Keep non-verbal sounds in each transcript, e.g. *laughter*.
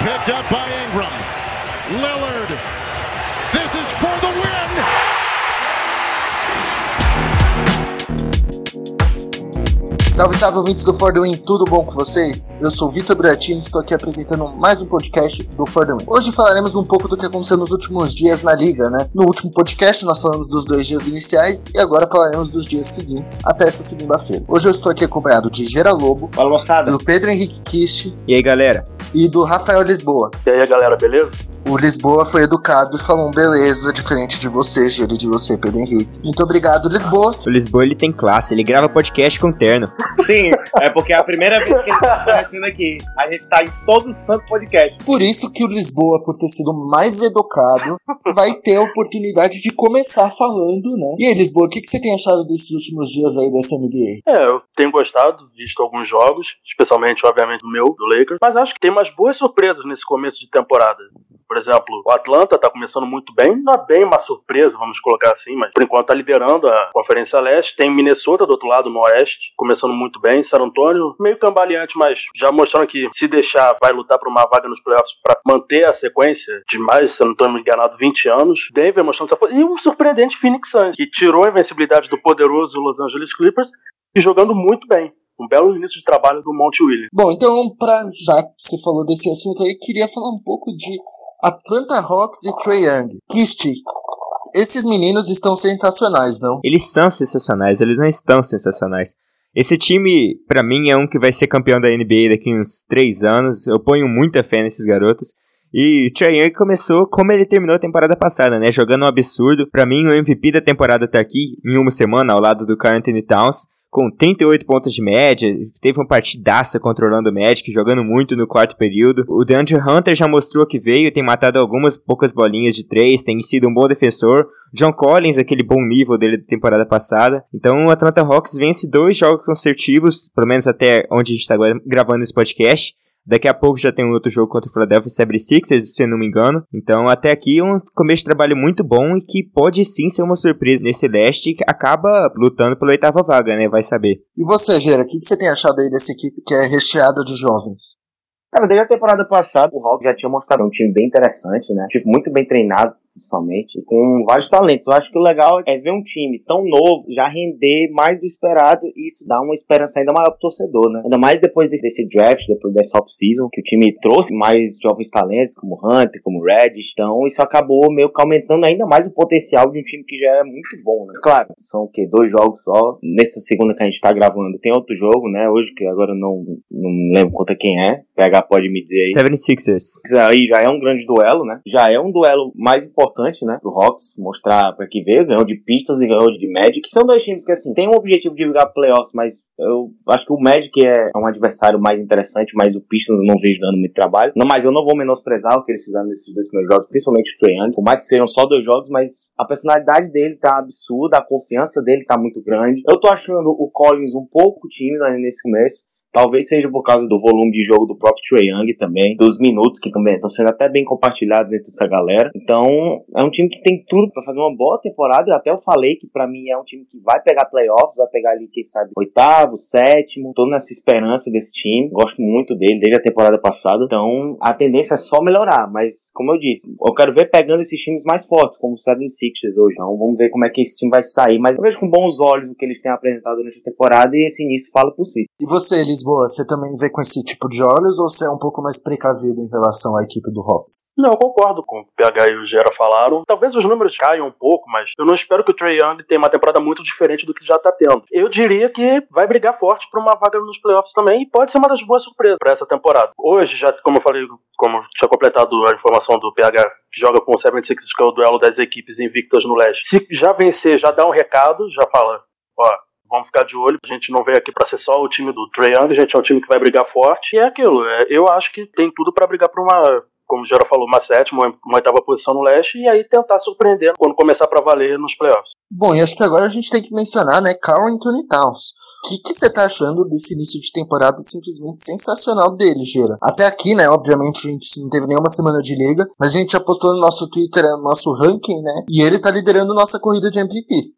picked up by Ingram. Lillard. This is for the win. Salve, salve, ouvintes do For The Win, tudo bom com vocês? Eu sou o Vitor Bratini e estou aqui apresentando mais um podcast do For The Win. Hoje falaremos um pouco do que aconteceu nos últimos dias na liga, né? No último podcast nós falamos dos dois dias iniciais e agora falaremos dos dias seguintes até essa segunda-feira. Hoje eu estou aqui acompanhado de Gera Lobo, Fala moçada. do Pedro Henrique Kist E aí, galera? E do Rafael Lisboa. E aí, galera, beleza? O Lisboa foi educado e falou um beleza, diferente de você, Gera, e de você, Pedro Henrique. Muito obrigado, Lisboa. O Lisboa ele tem classe, ele grava podcast com terno. Sim, é porque é a primeira vez que ele tá aparecendo aqui. A gente tá em todo o santo podcast. Por isso que o Lisboa, por ter sido mais educado, vai ter a oportunidade de começar falando, né? E aí, Lisboa, o que, que você tem achado desses últimos dias aí dessa NBA? É, eu tenho gostado, visto alguns jogos, especialmente, obviamente, o meu, do Lakers, mas acho que tem umas boas surpresas nesse começo de temporada. Por exemplo, o Atlanta tá começando muito bem, não é bem uma surpresa, vamos colocar assim, mas por enquanto tá liderando a Conferência Leste. Tem Minnesota do outro lado, no Oeste, começando muito bem. San Antonio, meio cambaleante, mas já mostrando que se deixar, vai lutar por uma vaga nos playoffs para manter a sequência de mais, estou me enganado, 20 anos. Denver mostrando essa força. E o surpreendente Phoenix Suns, que tirou a invencibilidade do poderoso Los Angeles Clippers e jogando muito bem. Um belo início de trabalho do Monte Williams. Bom, então, pra, já que você falou desse assunto aí, queria falar um pouco de Atlanta Hawks e Trae Young. Kist, esses meninos estão sensacionais, não? Eles são sensacionais, eles não estão sensacionais. Esse time, pra mim, é um que vai ser campeão da NBA daqui uns 3 anos. Eu ponho muita fé nesses garotos. E o Trae Young começou como ele terminou a temporada passada, né? Jogando um absurdo. Pra mim, o MVP da temporada tá aqui em uma semana, ao lado do Carl Anthony Towns. Com 38 pontos de média, teve uma partidaça controlando o Magic, jogando muito no quarto período. O DeAndre Hunter já mostrou que veio, tem matado algumas poucas bolinhas de três, tem sido um bom defensor. John Collins, aquele bom nível dele da temporada passada. Então o Atlanta Hawks vence dois jogos consecutivos, pelo menos até onde a gente está gravando esse podcast. Daqui a pouco já tem um outro jogo contra o Philadelphia 76ers, se eu não me engano. Então, até aqui é um começo de trabalho muito bom e que pode sim ser uma surpresa nesse leste que acaba lutando pela oitava vaga, né? Vai saber. E você, Gera, o que, que você tem achado aí dessa equipe que é recheada de jovens? Cara, desde a temporada passada, o Hawks já tinha mostrado um time bem interessante, né? Tipo, muito bem treinado, principalmente, e com vários talentos. Eu acho que o legal é ver um time tão novo já render mais do esperado e isso dá uma esperança ainda maior pro torcedor, né? Ainda mais depois desse, draft, depois dessa off-season, que o time trouxe mais jovens talentos, como Hunter, como Reddish. Então, isso acabou meio que aumentando ainda mais o potencial de um time que já é muito bom, né? Claro, são o quê? Dois jogos só. Nessa segunda que a gente tá gravando, tem outro jogo, né? Hoje, que agora eu não, não lembro contra quem é. PH pode me dizer aí. 76ers. Isso aí já é um grande duelo, né? Já é um duelo mais importante, né? Pro Hawks mostrar pra que veio. Ganhou de Pistons e ganhou de Magic. São dois times que, assim, tem um objetivo de jogar playoffs, mas eu acho que o Magic é um adversário mais interessante, mas o Pistons eu não vejo dando muito trabalho. Não, mas eu não vou menosprezar o que eles fizeram nesses dois primeiros jogos, principalmente o Trae. Por mais que sejam só dois jogos, mas a personalidade dele tá absurda, a confiança dele tá muito grande. Eu tô achando o Collins um pouco tímido nesse começo. Talvez seja por causa do volume de jogo do próprio Trae Young também, dos minutos que também estão sendo até bem compartilhados entre essa galera. Então, é um time que tem tudo para fazer uma boa temporada. E até eu falei que para mim é um time que vai pegar playoffs, vai pegar ali, quem sabe, oitavo, sétimo. Tô nessa esperança desse time. Gosto muito dele desde a temporada passada. Então, a tendência é só melhorar. Mas, como eu disse, eu quero ver pegando esses times mais fortes, como o 76ers hoje. Então, vamos ver como é que esse time vai sair. Mas eu vejo com bons olhos o que eles têm apresentado durante a temporada e esse início fala por si. E você, Lisboa, você também vê com esse tipo de olhos ou você é um pouco mais precavido em relação à equipe do Hawks? Não, eu concordo com o PH e o Gera falaram. Talvez os números caiam um pouco, mas eu não espero que o Trae Young tenha uma temporada muito diferente do que já tá tendo. Eu diria que vai brigar forte por uma vaga nos playoffs também e pode ser uma das boas surpresas para essa temporada. Hoje, já como eu falei, como tinha completado a informação do PH que joga com o 76 que é o duelo das equipes invictas no leste. Se já vencer, já dá um recado, já fala, ó, vamos ficar de olho. A gente não veio aqui para ser só o time do Trae Young, a gente é um time que vai brigar forte. E é aquilo, é, eu acho que tem tudo para brigar por uma, como o Gera falou, uma sétima, uma oitava posição no leste e aí tentar surpreender quando começar para valer nos playoffs. Bom, e acho que agora a gente tem que mencionar, né, Carl Anthony Towns. O que, você tá achando desse início de temporada simplesmente sensacional dele, Gera? Até aqui, né, obviamente a gente não teve nenhuma semana de liga, mas a gente já postou no nosso Twitter, no nosso ranking, né, e ele tá liderando nossa corrida de MVP.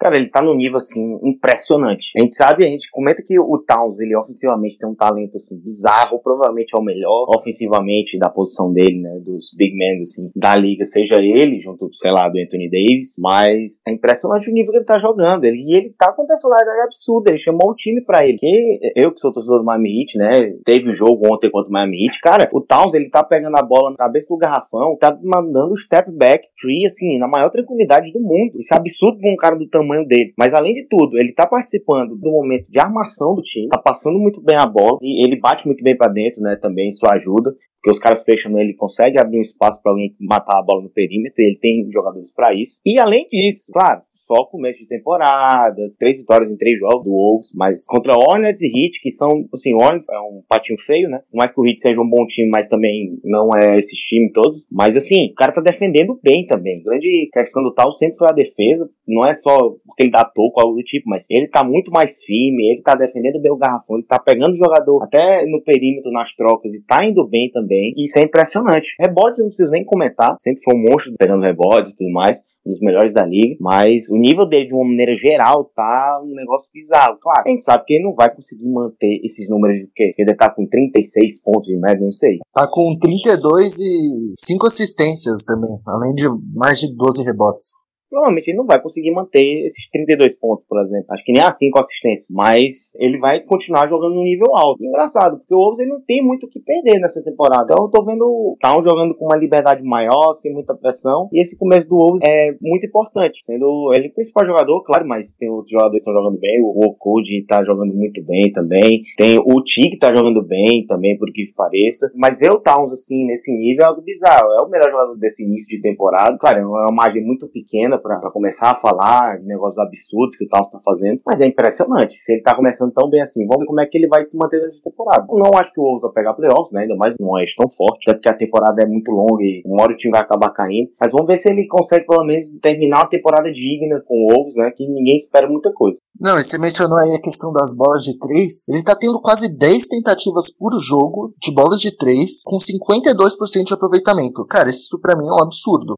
Cara, ele tá num nível, assim, impressionante. A gente sabe, a gente comenta que o Towns, ele ofensivamente tem um talento, assim, bizarro, provavelmente é o melhor ofensivamente da posição dele, né, dos big men, assim, da liga, seja ele, junto, sei lá, do Anthony Davis, mas é impressionante o nível que ele tá jogando. Ele, e ele tá com uma personalidade absurda, ele chamou o time pra ele. Que eu, que sou torcedor do Miami Heat, né, teve o jogo ontem contra o Miami Heat, cara, o Towns, ele tá pegando a bola na cabeça do garrafão, tá mandando o step back tree, assim, na maior tranquilidade do mundo. Isso é absurdo pra um cara do tamanho dele. Mas além de tudo, ele tá participando do momento de armação do time, tá passando muito bem a bola e ele bate muito bem para dentro, né? Também isso ajuda porque os caras fecham ele, consegue abrir um espaço para alguém matar a bola no perímetro, ele tem jogadores para isso. E além disso, claro, só começo de temporada, três vitórias em três jogos do Wolves, mas contra Hornets e Heat, que são, assim, Hornets é um patinho feio, né? Por mais que o Heat seja um bom time, mas também não é esses times todos. Mas assim, o cara tá defendendo bem também. grande questão do tal sempre foi a defesa, não é só porque ele dá toco, algo do tipo, mas ele tá muito mais firme, ele tá defendendo bem o garrafão, ele tá pegando o jogador até no perímetro, nas trocas, e tá indo bem também. E isso é impressionante. Rebotes eu não preciso nem comentar, sempre foi um monstro pegando rebotes e tudo mais um dos melhores da liga, mas o nível dele de uma maneira geral tá um negócio bizarro. Claro, a gente sabe que ele não vai conseguir manter esses números de quê? Ele deve estar tá com 36 pontos de média, não sei. Tá com 32 e 5 assistências também, além de mais de 12 rebotes provavelmente ele não vai conseguir manter esses 32 pontos, por exemplo. Acho que nem assim com assistência. Mas ele vai continuar jogando no nível alto. Engraçado, porque o Wolves ele não tem muito o que perder nessa temporada. Então eu tô vendo o Town jogando com uma liberdade maior, sem muita pressão. E esse começo do Wolves é muito importante, sendo ele o principal jogador, claro, mas tem outros jogadores que estão jogando bem. O Okudi tá jogando muito bem também. Tem o Tig tá jogando bem também, por que pareça. Mas ver o Towns assim, nesse nível é algo bizarro. É o melhor jogador desse início de temporada. Claro, é uma margem muito pequena para começar a falar de negócios absurdos que o Towns está fazendo, mas é impressionante. Se ele está começando tão bem assim, vamos ver como é que ele vai se manter durante a temporada. Eu não acho que o Wolves vai pegar playoffs, né? Ainda mais não é tão forte, até porque a temporada é muito longa e uma hora o time vai acabar caindo. Mas vamos ver se ele consegue pelo menos terminar uma temporada digna com o Wolves, né? Que ninguém espera muita coisa. Não, e você mencionou aí a questão das bolas de três. Ele tá tendo quase 10 tentativas por jogo de bolas de três, com 52% de aproveitamento. Cara, isso para mim é um absurdo.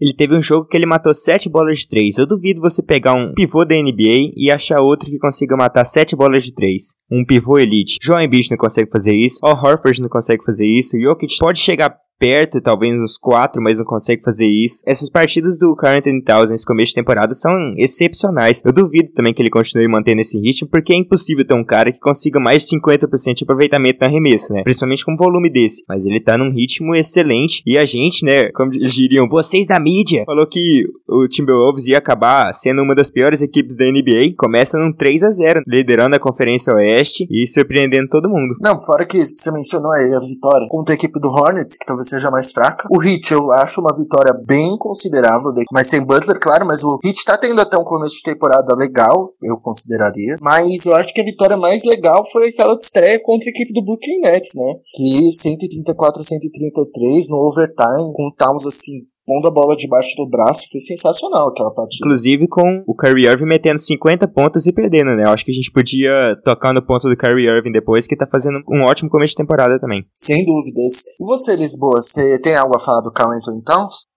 Ele teve um jogo que ele matou 7 bolas de 3. Eu duvido você pegar um pivô da NBA e achar outro que consiga matar 7 bolas de 3. Um pivô elite. João Embiid não consegue fazer isso. O Horford não consegue fazer isso. Jokic pode chegar perto, talvez uns quatro, mas não consegue fazer isso. Essas partidas do Current and Towns nesse começo de temporada são excepcionais. Eu duvido também que ele continue mantendo esse ritmo, porque é impossível ter um cara que consiga mais de 50% de aproveitamento no arremesso, né? Principalmente com um volume desse. Mas ele tá num ritmo excelente e a gente, né, como diriam, vocês da mídia, falou que o Timberwolves ia acabar sendo uma das piores equipes da NBA. Começa num 3 a 0 liderando a Conferência Oeste e surpreendendo todo mundo. Não, fora que você mencionou aí a vitória contra a equipe do Hornets, que talvez seja mais fraca. O Heat eu acho uma vitória bem considerável, mas sem Butler, claro, mas o Heat tá tendo até um começo de temporada legal, eu consideraria. Mas eu acho que a vitória mais legal foi aquela de estreia contra a equipe do Brooklyn Nets, né? Que 134 a 133 no overtime, com o Towns assim pondo a bola debaixo do braço, foi sensacional aquela partida. Inclusive com o Kyrie Irving metendo 50 pontos e perdendo, né? Eu acho que a gente podia tocar no ponto do Kyrie Irving depois, que tá fazendo um ótimo começo de temporada também. Sem dúvidas. E você, Lisboa, você tem algo a falar do Carl Anthony Towns?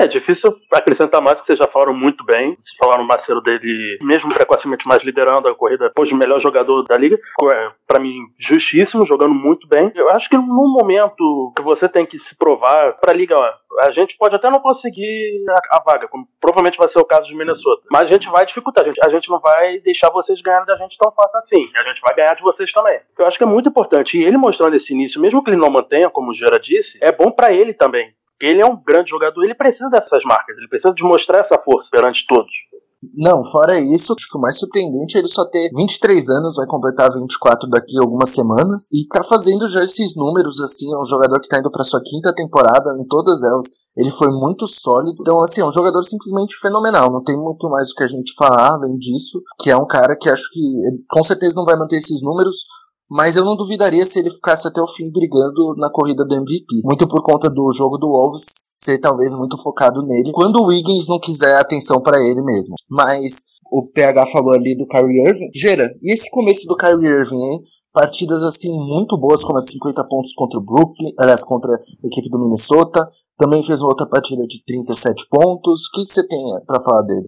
É difícil acrescentar mais, que vocês já falaram muito bem. Vocês falaram o Marcelo dele, mesmo precocemente mais liderando a corrida, depois de melhor jogador da liga. É, para mim, justíssimo, jogando muito bem. Eu acho que no momento que você tem que se provar pra liga, ó, a gente pode até não conseguir a, a, vaga, como provavelmente vai ser o caso de Minnesota. Mas a gente vai dificultar, a gente, a gente não vai deixar vocês ganharem da gente tão fácil assim. A gente vai ganhar de vocês também. Eu acho que é muito importante. E ele mostrando esse início, mesmo que ele não mantenha, como o Gera disse, é bom para ele também ele é um grande jogador, ele precisa dessas marcas, ele precisa de mostrar essa força perante todos. Não, fora isso, acho que o mais surpreendente é ele só ter 23 anos, vai completar 24 daqui a algumas semanas, e tá fazendo já esses números, assim, é um jogador que tá indo pra sua quinta temporada, em todas elas, ele foi muito sólido. Então, assim, é um jogador simplesmente fenomenal. Não tem muito mais o que a gente falar além disso. Que é um cara que acho que ele com certeza não vai manter esses números mas eu não duvidaria se ele ficasse até o fim brigando na corrida do MVP. Muito por conta do jogo do Wolves ser talvez muito focado nele, quando o Wiggins não quiser atenção para ele mesmo. Mas o PH falou ali do Kyrie Irving. Gera, e esse começo do Kyrie Irving, hein? Partidas assim muito boas, como a de 50 pontos contra o Brooklyn, aliás, contra a equipe do Minnesota. Também fez uma outra partida de 37 pontos. O que, você tem para falar dele?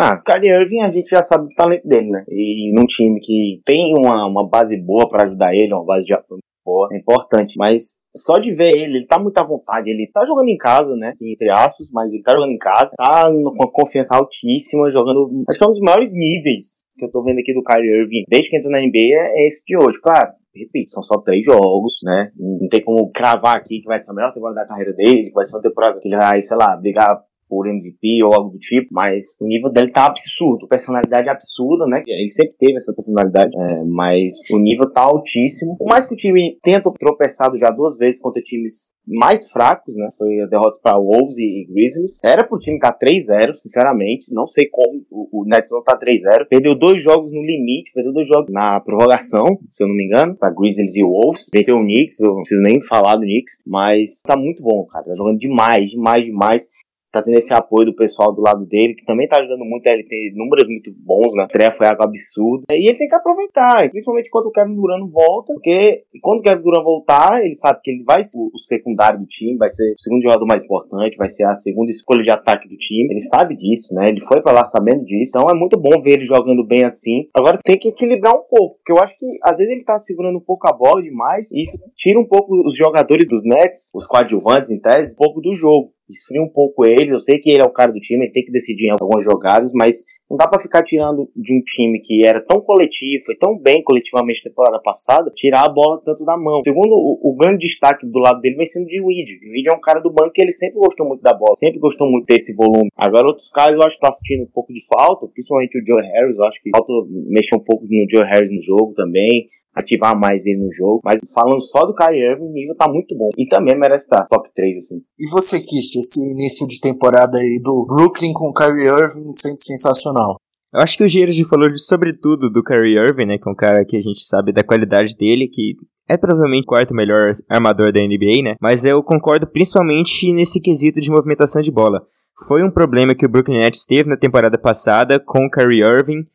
Ah, o Kyrie Irving a gente já sabe do talento dele, né? E num time que tem uma, uma base boa para ajudar ele, uma base de apoio boa, é importante. Mas só de ver ele, ele tá muito à vontade. Ele tá jogando em casa, né? Assim, entre aspas, mas ele tá jogando em casa. Tá com uma confiança altíssima, jogando. Acho que é um dos maiores níveis que eu tô vendo aqui do Kyrie Irving desde que entrou na NBA é esse de hoje. Claro, repito, são só três jogos, né? Não tem como cravar aqui que vai ser a melhor temporada da carreira dele, que vai ser uma temporada que ele vai, sei lá, brigar por MVP ou algo do tipo, mas o nível dele tá absurdo, personalidade absurda, né? Ele sempre teve essa personalidade, é, mas o nível tá altíssimo. Por mais que o time tenha tropeçado já duas vezes contra times mais fracos, né? Foi a derrota para Wolves e, Grizzlies. Era pro time tá 3-0, sinceramente. Não sei como o, o Nets não tá 3-0. Perdeu dois jogos no limite, perdeu dois jogos na prorrogação, se eu não me engano, para Grizzlies e Wolves. Venceu o Knicks, eu não preciso nem falar do Knicks, mas tá muito bom, cara. Tá jogando demais, demais, demais tá tendo esse apoio do pessoal do lado dele, que também tá ajudando muito, ele tem números muito bons, né? A foi algo absurdo. E ele tem que aproveitar, principalmente quando o Kevin Durant volta, porque quando o Kevin Durant voltar, ele sabe que ele vai ser o secundário do time, vai ser o segundo jogador mais importante, vai ser a segunda escolha de ataque do time. Ele sabe disso, né? Ele foi para lá sabendo disso. Então é muito bom ver ele jogando bem assim. Agora tem que equilibrar um pouco, porque eu acho que às vezes ele tá segurando um pouco a bola demais, e isso tira um pouco os jogadores dos Nets, os coadjuvantes em tese, um pouco do jogo esfria um pouco ele. Eu sei que ele é o cara do time, ele tem que decidir em algumas jogadas, mas não dá para ficar tirando de um time que era tão coletivo, foi tão bem coletivamente temporada passada, tirar a bola tanto da mão. Segundo, o, o grande destaque do lado dele vem sendo de Weed. Weed é um cara do banco que ele sempre gostou muito da bola, sempre gostou muito desse volume. Agora, outros caras eu acho que tá sentindo um pouco de falta, principalmente o Joe Harris. Eu acho que falta mexer um pouco no Joe Harris no jogo também ativar mais ele no jogo. Mas falando só do Kyrie Irving, o nível tá muito bom. E também merece estar top 3, assim. E você, Kist, esse início de temporada aí do Brooklyn com o Kyrie Irving sendo sensacional? Eu acho que o Gerard falou de, sobretudo do Kyrie Irving, né? Que é um cara que a gente sabe da qualidade dele, que é provavelmente o quarto melhor armador da NBA, né? Mas eu concordo principalmente nesse quesito de movimentação de bola. Foi um problema que o Brooklyn Nets teve na temporada passada com o Kyrie Irving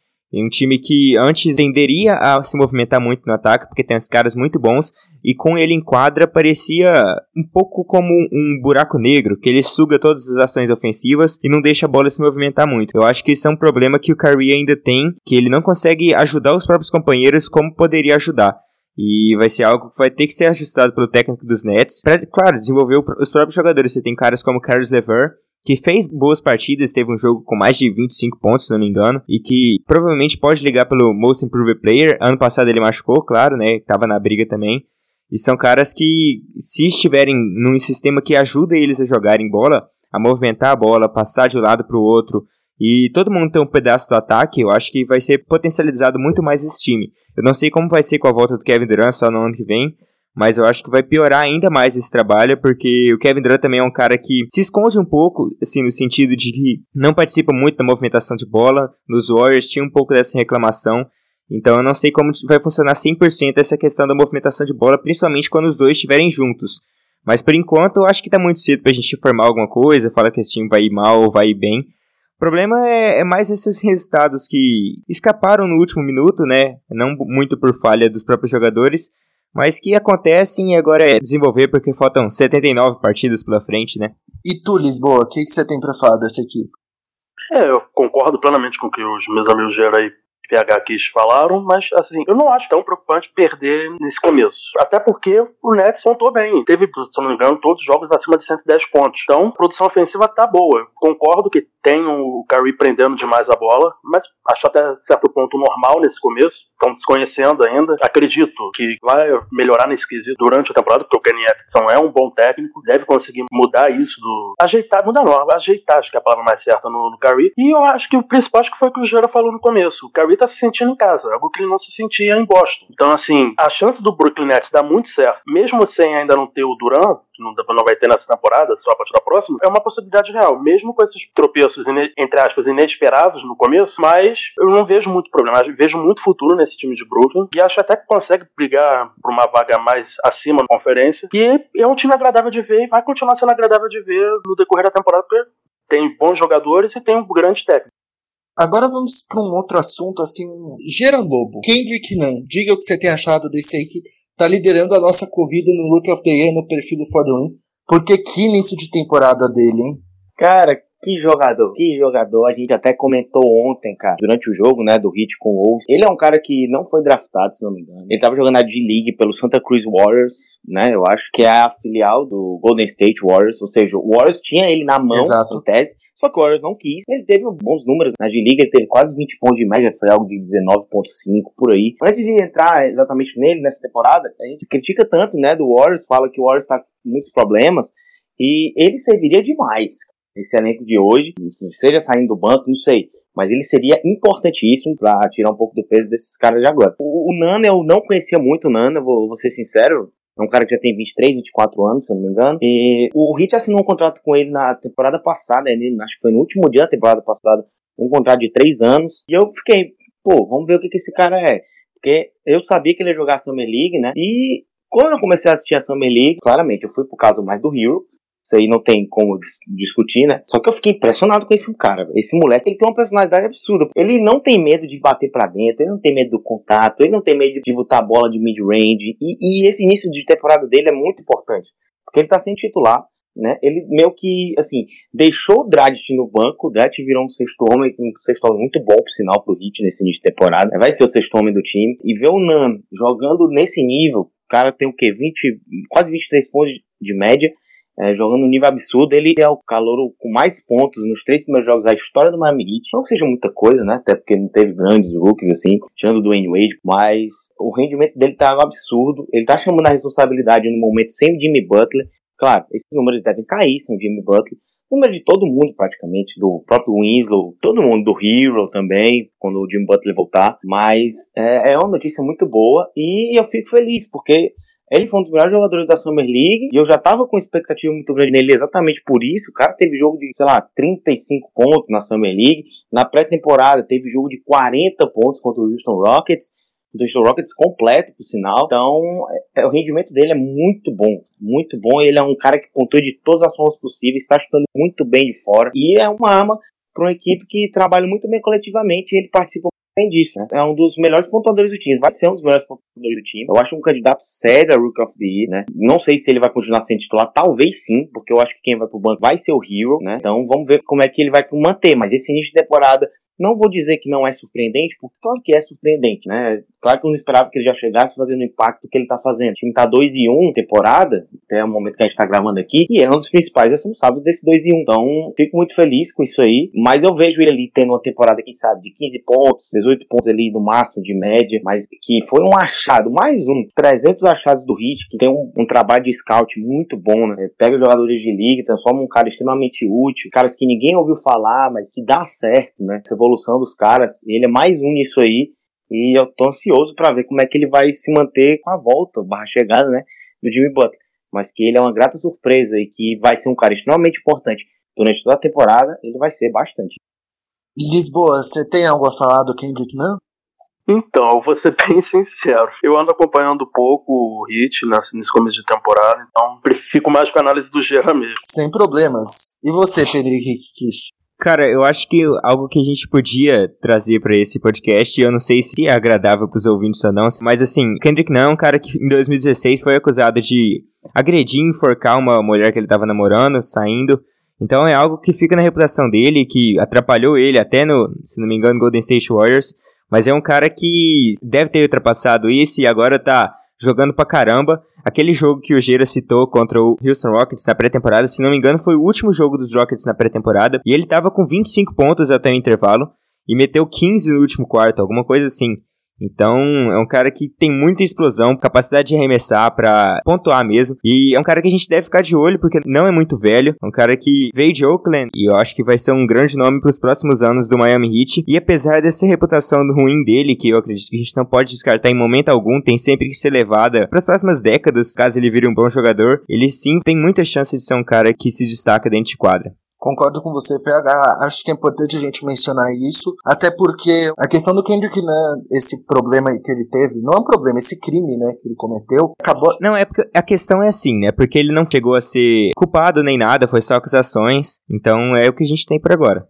um time que antes tenderia a se movimentar muito no ataque, porque tem uns caras muito bons, e com ele em quadra parecia um pouco como um buraco negro, que ele suga todas as ações ofensivas e não deixa a bola se movimentar muito. Eu acho que isso é um problema que o Kyrie ainda tem, que ele não consegue ajudar os próprios companheiros como poderia ajudar. E vai ser algo que vai ter que ser ajustado pelo técnico dos Nets. Para, claro, desenvolver os próprios jogadores. Você tem caras como Caris LeVer, que fez boas partidas, teve um jogo com mais de 25 pontos, se não me engano, e que provavelmente pode ligar pelo Most Improved Player. Ano passado ele machucou, claro, né? Tava na briga também. E são caras que, se estiverem num sistema que ajuda eles a jogarem bola, a movimentar a bola, passar de um lado para o outro, e todo mundo tem um pedaço do ataque, eu acho que vai ser potencializado muito mais esse time. Eu não sei como vai ser com a volta do Kevin Durant só no ano que vem, mas eu acho que vai piorar ainda mais esse trabalho, porque o Kevin Durant também é um cara que se esconde um pouco, assim, no sentido de que não participa muito da movimentação de bola. Nos Warriors tinha um pouco dessa reclamação. Então eu não sei como vai funcionar 100% essa questão da movimentação de bola, principalmente quando os dois estiverem juntos. Mas por enquanto eu acho que tá muito cedo pra gente formar alguma coisa, falar que esse time vai ir mal ou vai ir bem. O problema é, é, mais esses resultados que escaparam no último minuto, né? Não muito por falha dos próprios jogadores, mas que acontecem e agora é desenvolver porque faltam 79 partidas pela frente, né? E tu, Lisboa, o que, que você tem para falar dessa equipe? É, eu concordo plenamente com o que os meus amigos Gera aí PH Kiss falaram, mas assim, eu não acho tão preocupante perder nesse começo. Até porque o Nets pontuou bem. Teve, se não me engano, todos os jogos acima de 110 pontos. Então, produção ofensiva tá boa. Concordo que tem o Curry prendendo demais a bola, mas acho até certo ponto normal nesse começo. Estão desconhecendo ainda. Acredito que vai melhorar nesse quesito durante a temporada, porque o Kenny Atkinson é um bom técnico, deve conseguir mudar isso do. Ajeitar, mudar não, ajeitar, acho que é a palavra mais certa no, no Curry. E eu acho que o principal acho que foi o que o Gera falou no começo. O Curry tá se sentindo em casa, algo que ele não se sentia em Boston. Então, assim, a chance do Brooklyn Nets dar muito certo, mesmo sem ainda não ter o Durant, que não, não vai ter nessa temporada, só a partir da próxima, é uma possibilidade real, mesmo com esses tropeços, entre aspas, inesperados no começo, mas eu não vejo muito problema, eu vejo muito futuro nesse time de Brooklyn e acho até que consegue brigar por uma vaga mais acima na conferência. E é um time agradável de ver e vai continuar sendo agradável de ver no decorrer da temporada, porque tem bons jogadores e tem um grande técnico. Agora vamos para um outro assunto, assim, Gera Lobo. Kendrick Nunn, diga o que você tem achado desse aí que tá liderando a nossa corrida no Look of the Year no perfil do Ford Win. Porque que início de temporada dele, hein? Cara, Que jogador, que jogador. A gente até comentou ontem, cara, durante o jogo, né, do Hit com o Wolves. Ele é um cara que não foi draftado, se não me engano. Ele tava jogando na D-League pelo Santa Cruz Warriors, né, eu acho, que é a filial do Golden State Warriors. Ou seja, o Warriors tinha ele na mão, Exato. em tese. Só que o Warriors não quis. Ele teve bons números na G-League, ele teve quase 20 pontos de média, foi algo de 19.5 por aí. Antes de entrar exatamente nele nessa temporada, a gente critica tanto, né, do Warriors, fala que o Warriors tá com muitos problemas, e ele serviria demais esse elenco de hoje, seja saindo do banco, não sei. Mas ele seria importantíssimo para tirar um pouco do peso desses caras de agora. O, o Nana, eu não conhecia muito o Nana, vou, vou ser sincero. É um cara que já tem 23, 24 anos, se eu não me engano. E o Heat assinou um contrato com ele na temporada passada, ele, acho que foi no último dia da temporada passada, um contrato de 3 anos. E eu fiquei, pô, vamos ver o que, que esse cara é. Porque eu sabia que ele ia jogar a Summer League, né? E quando eu comecei a assistir a Summer League, claramente, eu fui por causa mais do Hero. Isso aí não tem como dis discutir, né? Só que eu fiquei impressionado com esse cara. Esse moleque, ele tem uma personalidade absurda. Ele não tem medo de bater para dentro, ele não tem medo do contato, ele não tem medo de botar a bola de mid-range. E, e, esse início de temporada dele é muito importante. Porque ele tá sem titular, né? Ele meio que, assim, deixou o Dragic no banco. O Dragic virou um sexto homem, um sexto homem muito bom, por sinal, pro Heat nesse início de temporada. Vai ser o sexto homem do time. E ver o Nan jogando nesse nível, o cara tem o quê? 20, quase 23 pontos de média é, jogando no nível absurdo. Ele é o calor com mais pontos nos três primeiros jogos da história do Miami Heat. Não que seja muita coisa, né? Até porque não teve grandes rookies assim, tirando do Wayne Wade, mas o rendimento dele tá absurdo. Ele tá chamando a responsabilidade no momento sem o Jimmy Butler. Claro, esses números devem cair sem o Jimmy Butler. Número de todo mundo, praticamente, do próprio Winslow, todo mundo, do Hero também, quando o Jimmy Butler voltar. Mas é, é uma notícia muito boa e eu fico feliz, porque ele foi um dos melhores jogadores da Summer League e eu já tava com expectativa muito grande nele exatamente por isso. O cara teve jogo de, sei lá, 35 pontos na Summer League. Na pré-temporada teve jogo de 40 pontos contra o Houston Rockets. O Houston Rockets completo, por sinal. Então, é, o rendimento dele é muito bom. Muito bom. Ele é um cara que pontua de todas as formas possíveis. Está chutando muito bem de fora. E é uma arma para uma equipe que trabalha muito bem coletivamente. Ele participa bem disso, né? É um dos melhores pontuadores do time. Vai ser um dos melhores pontuadores do time. Eu acho um candidato sério a Rook of the Year, né? Não sei se ele vai continuar sendo titular. Talvez sim, porque eu acho que quem vai pro banco vai ser o Hero, né? Então vamos ver como é que ele vai manter. Mas esse início de temporada não vou dizer que não é surpreendente, porque claro que é surpreendente, né? Claro que eu não esperava que ele já chegasse fazendo o impacto que ele tá fazendo. O time tá 2 e 1 um, temporada, até o momento que a gente tá gravando aqui, e é um dos principais responsáveis desse 2 e 1. Um. Então, fico muito feliz com isso aí, mas eu vejo ele ali tendo uma temporada, quem sabe, de 15 pontos, 18 pontos ali no máximo de média, mas que foi um achado, mais um, 300 achados do Hit, que tem um, um trabalho de scout muito bom, né? Pega jogadores de liga, transforma um cara extremamente útil, caras que ninguém ouviu falar, mas que dá certo, né? Essa evolução dos caras, ele é mais um nisso aí, e eu tô ansioso para ver como é que ele vai se manter com a volta, barra chegada, né, do Jimmy Butler. Mas que ele é uma grata surpresa e que vai ser um cara extremamente importante durante toda a temporada, ele vai ser bastante. Lisboa, você tem algo a falar do Kendrick Nunn? Então, eu vou ser *laughs* bem sincero. Eu ando acompanhando pouco o Hit nesse, nesse começo de temporada, então fico mais com a análise do Gera mesmo. Sem problemas. E você, Pedro Henrique Kish? Cara, eu acho que algo que a gente podia trazer para esse podcast, eu não sei se é agradável pros ouvintes ou não, mas assim, Kendrick não é um cara que em 2016 foi acusado de agredir enforcar uma mulher que ele tava namorando, saindo. Então é algo que fica na reputação dele, que atrapalhou ele até no, se não me engano, Golden State Warriors. Mas é um cara que deve ter ultrapassado isso e agora tá jogando pra caramba. Aquele jogo que o Geira citou contra o Houston Rockets na pré-temporada, se não me engano, foi o último jogo dos Rockets na pré-temporada. E ele tava com 25 pontos até o intervalo e meteu 15 no último quarto, alguma coisa assim. Então, é um cara que tem muita explosão, capacidade de arremessar para pontuar mesmo. E é um cara que a gente deve ficar de olho porque não é muito velho. É um cara que veio de Oakland e eu acho que vai ser um grande nome para os próximos anos do Miami Heat. E apesar dessa reputação ruim dele, que eu acredito que a gente não pode descartar em momento algum, tem sempre que ser levada para as próximas décadas, caso ele vire um bom jogador, ele sim tem muita chance de ser um cara que se destaca dentro de quadra. Concordo com você, PH. Acho que é importante a gente mencionar isso, até porque a questão do Kendrick Nunn, esse problema que ele teve, não é um problema, esse crime, né, que ele cometeu, acabou... Não, é porque a questão é assim, né, porque ele não chegou a ser culpado nem nada, foi só acusações, então é o que a gente tem por agora.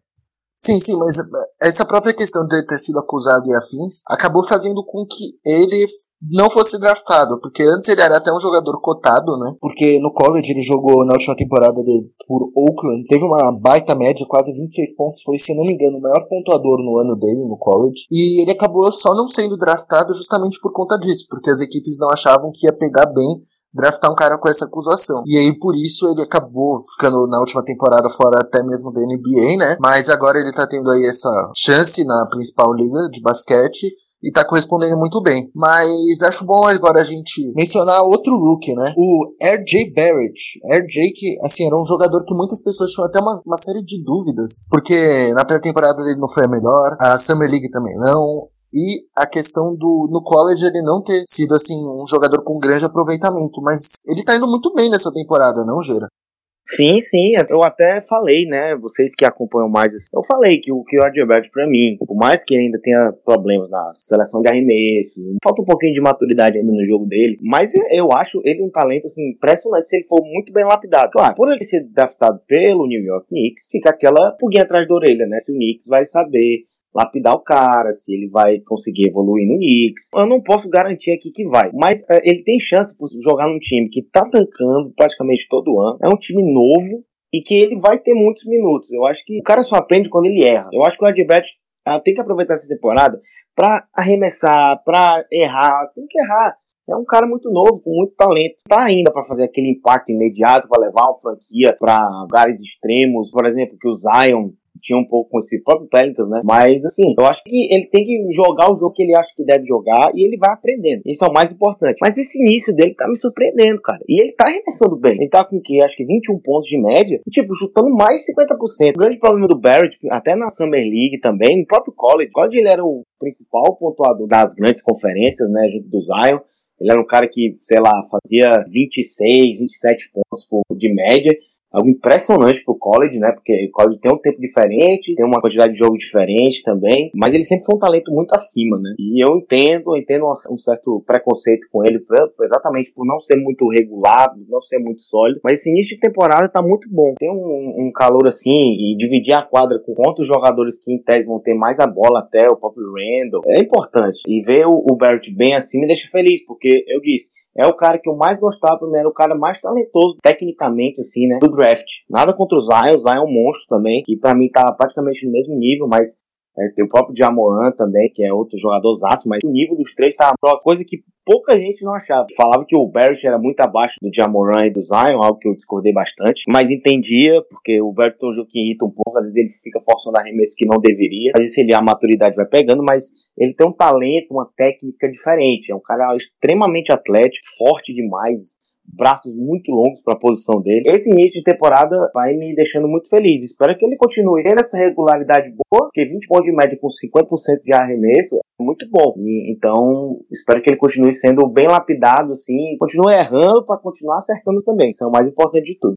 Sim, sim, mas essa própria questão de ter sido acusado e afins acabou fazendo com que ele não fosse draftado, porque antes ele era até um jogador cotado, né? Porque no college ele jogou na última temporada dele por Oakland, teve uma baita média, quase 26 pontos, foi, se não me engano, o maior pontuador no ano dele no college, e ele acabou só não sendo draftado justamente por conta disso, porque as equipes não achavam que ia pegar bem draftar um cara com essa acusação. E aí, por isso, ele acabou ficando na última temporada fora até mesmo da NBA, né? Mas agora ele tá tendo aí essa chance na principal liga de basquete e tá correspondendo muito bem. Mas acho bom agora a gente mencionar outro rookie, né? O RJ Barrett. RJ que, assim, era um jogador que muitas pessoas tinham até uma, uma série de dúvidas, porque na pré-temporada dele não foi a melhor, a Summer League também não, e a questão do no college ele não ter sido assim um jogador com grande aproveitamento, mas ele tá indo muito bem nessa temporada, não, Gera? Sim, sim, eu até falei, né, vocês que acompanham mais, eu falei que o que o Adalbert para mim, por mais que ainda tenha problemas na seleção de arremessos, falta um pouquinho de maturidade ainda no jogo dele, mas eu acho ele um talento assim impressionante se ele for muito bem lapidado. Claro, por ele ser draftado pelo New York Knicks, fica aquela pulguinha atrás da orelha, né, se o Knicks vai saber lapidar o cara, se ele vai conseguir evoluir no Knicks. Eu não posso garantir aqui que vai, mas é, ele tem chance por jogar num time que tá tancando praticamente todo ano. É um time novo e que ele vai ter muitos minutos. Eu acho que o cara só aprende quando ele erra. Eu acho que o Adbert ah, tem que aproveitar essa temporada para arremessar, para errar, tem que errar. É um cara muito novo, com muito talento. Tá ainda para fazer aquele impacto imediato, para levar uma franquia para lugares extremos. Por exemplo, que o Zion tinha um pouco com esse próprio Pelicans, né? Mas assim, eu acho que ele tem que jogar o jogo que ele acha que deve jogar e ele vai aprendendo. Isso é o mais importante. Mas esse início dele tá me surpreendendo, cara. E ele tá arremessando bem. Ele tá com que acho que 21 pontos de média, e, tipo, chutando mais de 50%. O grande problema do Barrett, até na Summer League também, no próprio college, college ele era o principal pontuador das grandes conferências, né, junto do Zion. Ele era um cara que, sei lá, fazia 26, 27 pontos de média algo impressionante pro college, né? Porque o college tem um tempo diferente, tem uma quantidade de jogo diferente também, mas ele sempre foi um talento muito acima, né? E eu entendo, eu entendo um certo preconceito com ele, exatamente por não ser muito regulado, não ser muito sólido, mas esse início de temporada tá muito bom. Tem um, um calor assim, e dividir a quadra com quantos jogadores que em tese vão ter mais a bola até, o próprio Randall, é importante. E ver o, o Barrett bem assim me deixa feliz, porque eu disse, é o cara que eu mais gostava, primeiro, era o cara mais talentoso tecnicamente, assim, né, do draft. Nada contra o Zion, o Zion é um monstro também, que para mim tá praticamente no mesmo nível, mas é, tem o próprio Jamoran também, que é outro jogador zaço, mas o nível dos três tá próximo, coisa que pouca gente não achava. Falava que o Barrett era muito abaixo do Jamoran e do Zion, algo que eu discordei bastante, mas entendia, porque o Barrett é um jogo que irrita um pouco, às vezes ele fica forçando arremesso que não deveria, às vezes ele a maturidade vai pegando, mas ele tem um talento, uma técnica diferente, é um cara extremamente atlético, forte demais, braços muito longos para a posição dele. Esse início de temporada vai me deixando muito feliz. Espero que ele continue tendo essa regularidade boa, porque 20 pontos de média com 50% de arremesso é muito bom. E, então, espero que ele continue sendo bem lapidado, assim, continue errando para continuar acertando também. Isso é o mais importante de tudo.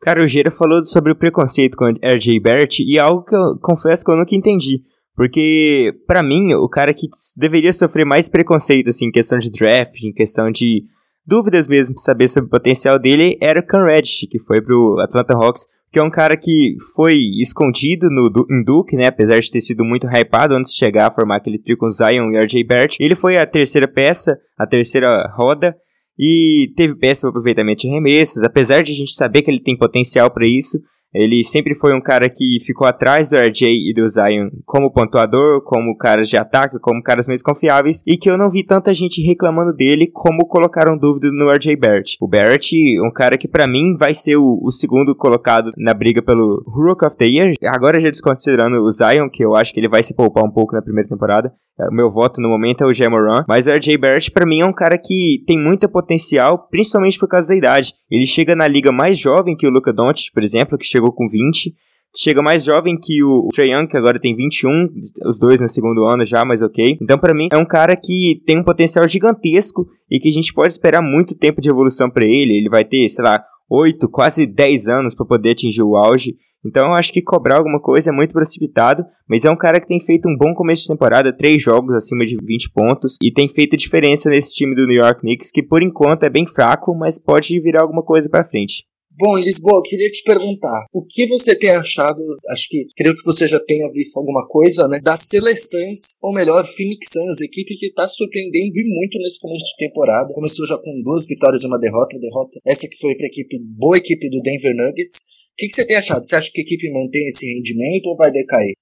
Cara, o Gira falou sobre o preconceito com RJ Barrett e algo que eu confesso que eu nunca entendi. Porque, para mim, o cara que deveria sofrer mais preconceito, assim, em questão de draft, em questão de dúvidas mesmo para saber sobre o potencial dele era o Cam Reddish, que foi pro Atlanta Hawks, que é um cara que foi escondido no em Duke, né, apesar de ter sido muito hypado antes de chegar a formar aquele trio com Zion e RJ Barrett. Ele foi a terceira peça, a terceira roda, e teve péssimo aproveitamento de arremessos, apesar de a gente saber que ele tem potencial para isso, ele sempre foi um cara que ficou atrás do RJ e do Zion como pontuador, como caras de ataque, como caras mais confiáveis, e que eu não vi tanta gente reclamando dele como colocaram dúvida no RJ Barrett. O Barrett, um cara que para mim vai ser o, o, segundo colocado na briga pelo Rook of the Year, agora já desconsiderando o Zion, que eu acho que ele vai se poupar um pouco na primeira temporada, o meu voto no momento é o Jamoran, mas o RJ Barrett para mim é um cara que tem muito potencial, principalmente por causa da idade. Ele chega na liga mais jovem que o Luka Doncic, por exemplo, que chegou com 20, chega mais jovem que o Trae Young, que agora tem 21, os dois no segundo ano já, mas ok. Então, para mim, é um cara que tem um potencial gigantesco e que a gente pode esperar muito tempo de evolução para ele. Ele vai ter, sei lá, 8, quase 10 anos para poder atingir o auge. Então eu acho que cobrar alguma coisa é muito precipitado, mas é um cara que tem feito um bom começo de temporada, três jogos acima de 20 pontos, e tem feito diferença nesse time do New York Knicks, que por enquanto é bem fraco, mas pode virar alguma coisa para frente. Bom, Lisboa, eu queria te perguntar, o que você tem achado, acho que, creio que você já tenha visto alguma coisa, né, das seleções, ou melhor, Phoenix Suns, equipe que tá surpreendendo e muito nesse começo de temporada. Começou já com duas vitórias e uma derrota, derrota essa que foi pra equipe, boa equipe do Denver Nuggets. O que, que você tem achado? Você acha que a equipe mantém esse rendimento ou vai decair?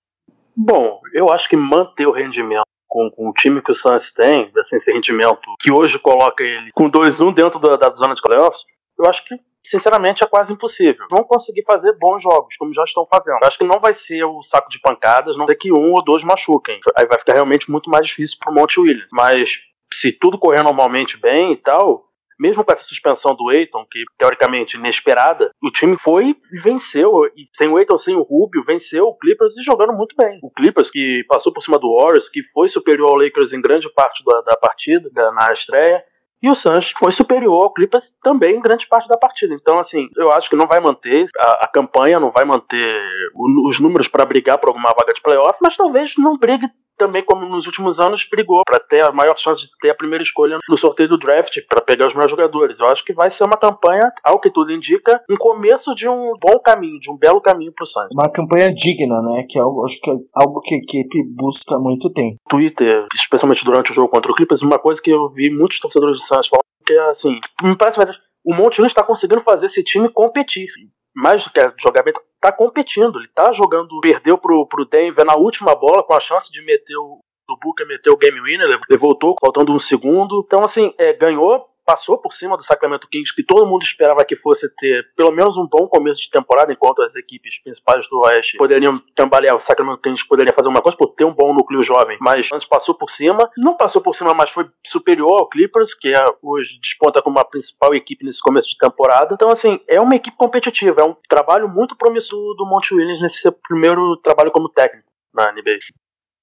Bom, eu acho que manter o rendimento com, com, o time que o Suns tem, assim, esse rendimento, que hoje coloca ele com 2-1 dentro da, da, zona de playoffs, eu acho que sinceramente, é quase impossível. Vão conseguir fazer bons jogos, como já estão fazendo. Acho que não vai ser o saco de pancadas, não ser que um ou dois machuquem. Aí vai ficar realmente muito mais difícil pro Monte Williams. Mas se tudo correr normalmente bem e tal, mesmo com essa suspensão do Eiton, que teoricamente inesperada, o time foi e venceu. E sem o Eiton, sem o Rubio, venceu o Clippers e jogando muito bem. O Clippers, que passou por cima do Warriors, que foi superior ao Lakers em grande parte da, da partida, na estreia, e o Suns foi superior ao Clippers também em grande parte da partida. Então, assim, eu acho que não vai manter a, a campanha, não vai manter o, os números para brigar por alguma vaga de playoff, mas talvez não brigue também como nos últimos anos brigou para ter a maior chance de ter a primeira escolha no sorteio do draft para pegar os melhores jogadores. Eu acho que vai ser uma campanha, ao que tudo indica, um começo de um bom caminho, de um belo caminho para o Suns. Uma campanha digna, né? Que é algo, acho que é algo que a equipe busca há muito tempo. Twitter, especialmente durante o jogo contra o Clippers, uma coisa que eu vi muitos torcedores do Suns falando que é assim, me parece verdade. O Monte está conseguindo fazer esse time competir mais do que jogar bem, tá competindo. Ele tá jogando, perdeu pro, pro Denver na última bola com a chance de meter o. O Booker meteu o game winner, ele voltou faltando um segundo. Então, assim, é, ganhou passou por cima do Sacramento Kings, que todo mundo esperava que fosse ter pelo menos um bom começo de temporada, enquanto as equipes principais do Oeste poderiam trabalhar, o Sacramento Kings poderia fazer uma coisa por ter um bom núcleo jovem, mas antes passou por cima, não passou por cima, mas foi superior ao Clippers, que é, hoje desponta como a principal equipe nesse começo de temporada. Então, assim, é uma equipe competitiva, é um trabalho muito promissor do Monte Williams nesse seu primeiro trabalho como técnico na NBA.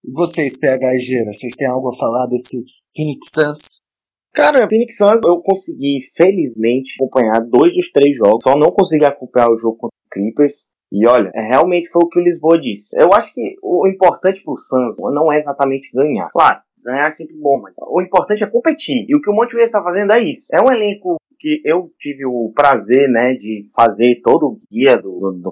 Vocês, PH e Gera, vocês têm algo a falar desse Phoenix Suns? Cara, Phoenix Suns eu consegui, felizmente, acompanhar dois dos três jogos. Só não consegui acompanhar o jogo contra o Clippers. E olha, é, realmente foi o que o Lisboa disse. Eu acho que o importante pro Suns não é exatamente ganhar. Claro, ganhar é sempre bom, mas o importante é competir. E o que o Monte está fazendo é isso. É um elenco que eu tive o prazer, né, de fazer todo o guia do, do, do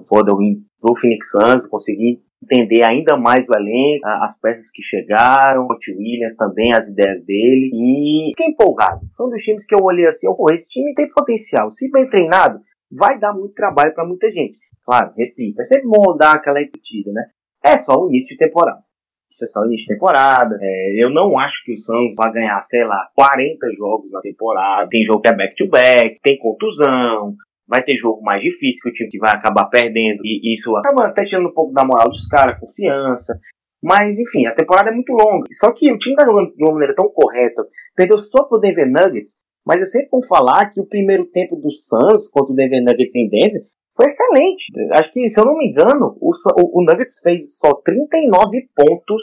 pro Phoenix Suns, consegui entender ainda mais o elenco, as peças que chegaram, o Williams também, as ideias dele, e fiquei empolgado. Foi um dos times que eu olhei assim, oh, esse time tem potencial, se bem treinado, vai dar muito trabalho para muita gente. Claro, repito, é sempre bom dar aquela repetida, né? É só o início de temporada. Isso é só o início de temporada. É, eu não acho que o Suns vai ganhar, sei lá, 40 jogos na temporada. Tem jogo que é back-to-back, -back, tem contusão, vai ter jogo mais difícil, que o time que vai acabar perdendo, e isso acaba até tirando um pouco da moral dos caras, confiança. Mas, enfim, a temporada é muito longa. Só que o time tá jogando de uma maneira tão correta, perdeu só pro Denver Nuggets, mas eu sempre vou falar que o primeiro tempo do Suns contra o Denver Nuggets em Denver foi excelente. Acho que, se eu não me engano, o, o Nuggets fez só 39 pontos,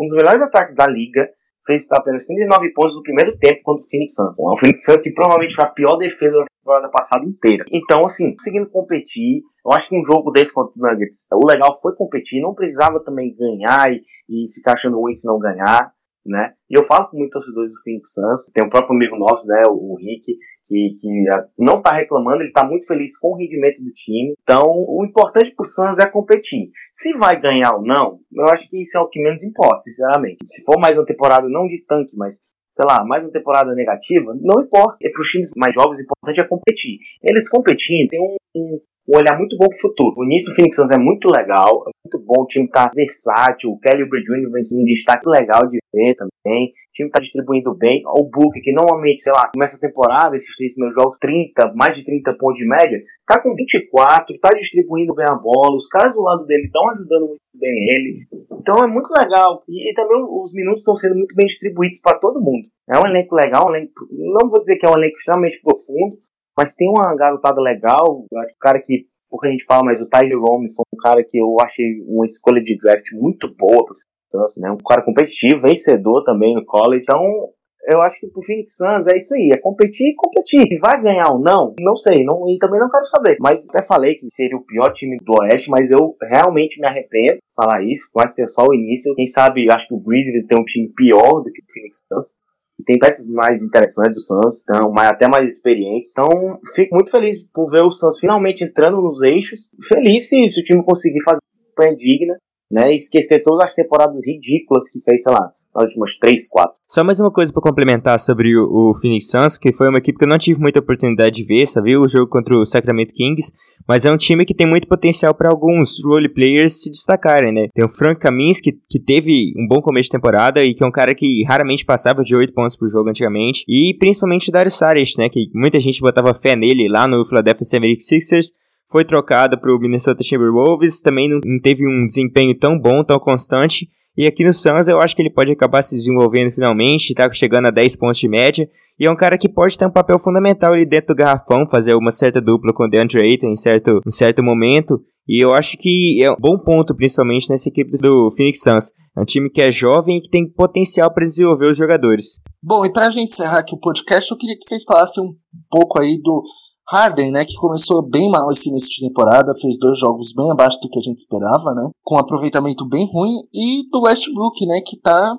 um dos melhores ataques da liga, fez apenas 39 pontos no primeiro tempo contra o Phoenix Suns. O Phoenix Suns que provavelmente foi a pior defesa da temporada passada inteira. Então, assim, conseguindo competir, eu acho que um jogo desse contra o Nuggets, o legal foi competir, não precisava também ganhar e, e ficar achando ruim se não ganhar, né? E eu falo com muitos torcedores do Phoenix Suns, tem um próprio amigo nosso, né, o Rick, que, que não está reclamando, ele está muito feliz com o rendimento do time. Então, o importante para o Suns é competir. Se vai ganhar ou não, eu acho que isso é o que menos importa, sinceramente. Se for mais uma temporada não de tanque, mas sei lá, mais uma temporada negativa, não importa. É para os times mais jovens, o importante é competir. Eles competindo, tem um, um, um olhar muito bom pro futuro. O início do Phoenix Suns é muito legal, é muito bom, o time tá versátil, o Kelly Oubre Jr. vem sendo um destaque legal de ver também. O time tá distribuindo bem. O Book, que normalmente, sei lá, começa a temporada, esses três primeiros jogos, 30, mais de 30 pontos de média, tá com 24, tá distribuindo bem a bola. Os caras do lado dele estão ajudando muito bem ele. Então é muito legal. E, e também os minutos estão sendo muito bem distribuídos para todo mundo. É um elenco legal, um elenco, não vou dizer que é um elenco extremamente profundo, mas tem uma garotada legal. Eu acho que o cara que, pouca gente fala, mas o Ty Jerome foi um cara que eu achei uma escolha de draft muito boa pro Suns, né? Um cara competitivo, vencedor também no college. Então, eu acho que pro Phoenix Suns é isso aí, é competir e competir. Vai ganhar ou não, não sei, não, e também não quero saber. Mas até falei que seria o pior time do Oeste, mas eu realmente me arrependo de falar isso, vai ser só o início. Quem sabe, acho que o Grizzlies tem um time pior do que o Phoenix Suns. Tem peças mais interessantes do Suns, então, mais, até mais experientes. Então, fico muito feliz por ver o Suns finalmente entrando nos eixos. Feliz se, se o time conseguir fazer uma digna, né? Esquecer todas as temporadas ridículas que fez, sei lá, nas últimas 3, 4. Só mais uma coisa para complementar sobre o, o, Phoenix Suns, que foi uma equipe que eu não tive muita oportunidade de ver, vi o jogo contra o Sacramento Kings, mas é um time que tem muito potencial para alguns role players se destacarem, né? Tem o Frank Kaminsky, que, que teve um bom começo de temporada e que é um cara que raramente passava de 8 pontos por jogo antigamente, e principalmente o Darius Saric, né, que muita gente botava fé nele lá no Philadelphia 76ers, foi trocado para o Minnesota Timberwolves, também não teve um desempenho tão bom, tão constante, e aqui no Suns eu acho que ele pode acabar se desenvolvendo finalmente, tá chegando a 10 pontos de média. E é um cara que pode ter um papel fundamental ali dentro do garrafão, fazer uma certa dupla com o DeAndre Ayton em certo, em certo momento. E eu acho que é um bom ponto, principalmente nessa equipe do Phoenix Suns. É um time que é jovem e que tem potencial para desenvolver os jogadores. Bom, e pra gente encerrar aqui o podcast, eu queria que vocês falassem um pouco aí do Harden, né, que começou bem mal esse início de temporada, fez dois jogos bem abaixo do que a gente esperava, né, com um aproveitamento bem ruim, e do Westbrook, né, que tá,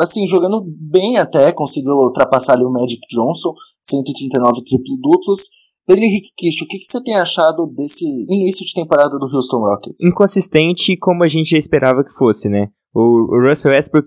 assim, jogando bem até, conseguiu ultrapassar ali o Magic Johnson, 139 triplo-duplos. Ele Henrique Kish, o que, que você tem achado desse início de temporada do Houston Rockets? Inconsistente como a gente já esperava que fosse, né? O, o Russell Westbrook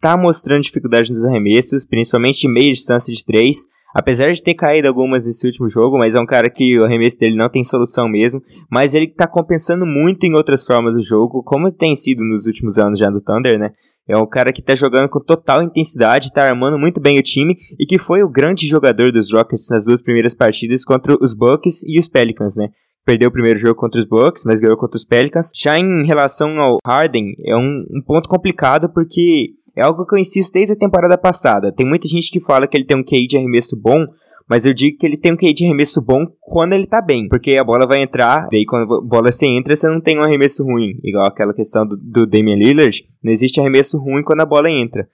tá mostrando dificuldade nos arremessos, principalmente de meia distância de três, Apesar de ter caído algumas nesse último jogo, mas é um cara que o arremesso dele não tem solução mesmo. Mas ele tá compensando muito em outras formas do jogo, como tem sido nos últimos anos já do Thunder, né? É um cara que tá jogando com total intensidade, tá armando muito bem o time e que foi o grande jogador dos Rockets nas duas primeiras partidas contra os Bucks e os Pelicans, né? Perdeu o primeiro jogo contra os Bucks, mas ganhou contra os Pelicans. Já em relação ao Harden, é um, um ponto complicado porque é algo que eu insisto desde a temporada passada. Tem muita gente que fala que ele tem um QI de arremesso bom, mas eu digo que ele tem um QI de arremesso bom quando ele tá bem. Porque a bola vai entrar, daí quando a bola se entra, você não tem um arremesso ruim. Igual aquela questão do, do Damian Lillard, não existe arremesso ruim quando a bola entra.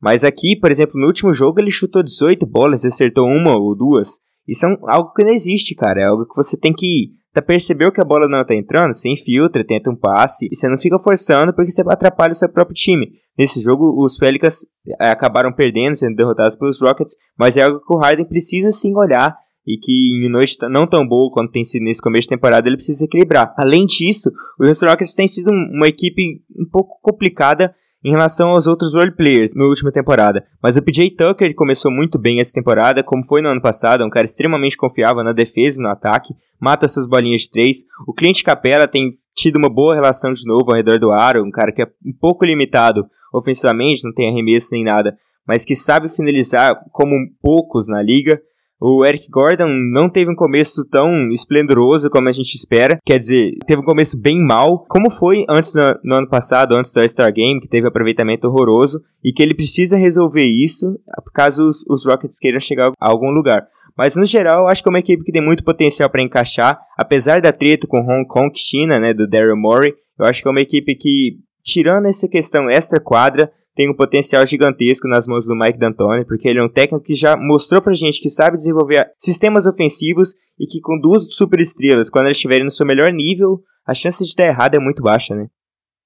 Mas aqui, por exemplo, no último jogo ele chutou 18 bolas acertou uma ou duas. Isso é algo que não existe, cara. É algo que você tem que Tá percebeu que a bola não tá entrando? Você infiltra, tenta um passe e você não fica forçando porque você atrapalha o seu próprio time. Nesse jogo, os Pelicans eh, acabaram perdendo, sendo derrotados pelos Rockets, mas é algo que o Harden precisa sim olhar e que em noite não tão boa quanto tem sido nesse começo de temporada, ele precisa equilibrar. Além disso, o Houston Rockets tem sido uma equipe um pouco complicada em relação aos outros roleplayers na última temporada. Mas o PJ Tucker começou muito bem essa temporada, como foi no ano passado, é um cara extremamente confiável na defesa e no ataque, mata suas bolinhas de três. O Clint Capella tem tido uma boa relação de novo ao redor do aro, um cara que é um pouco limitado ofensivamente, não tem arremesso nem nada, mas que sabe finalizar como poucos na liga. O Eric Gordon não teve um começo tão esplendoroso como a gente espera. Quer dizer, teve um começo bem mal, como foi antes no, no ano passado, antes do All-Star Game, que teve aproveitamento horroroso, e que ele precisa resolver isso caso os, os Rockets queiram chegar a algum lugar. Mas no geral, eu acho que é uma equipe que tem muito potencial para encaixar, apesar da treta com Hong Kong China, né, do Daryl Morey. Eu acho que é uma equipe que, tirando essa questão extra quadra, tem um potencial gigantesco nas mãos do Mike D'Antoni, porque ele é um técnico que já mostrou pra gente que sabe desenvolver sistemas ofensivos e que com duas superestrelas, quando eles estiverem no seu melhor nível, a chance de dar errado é muito baixa, né?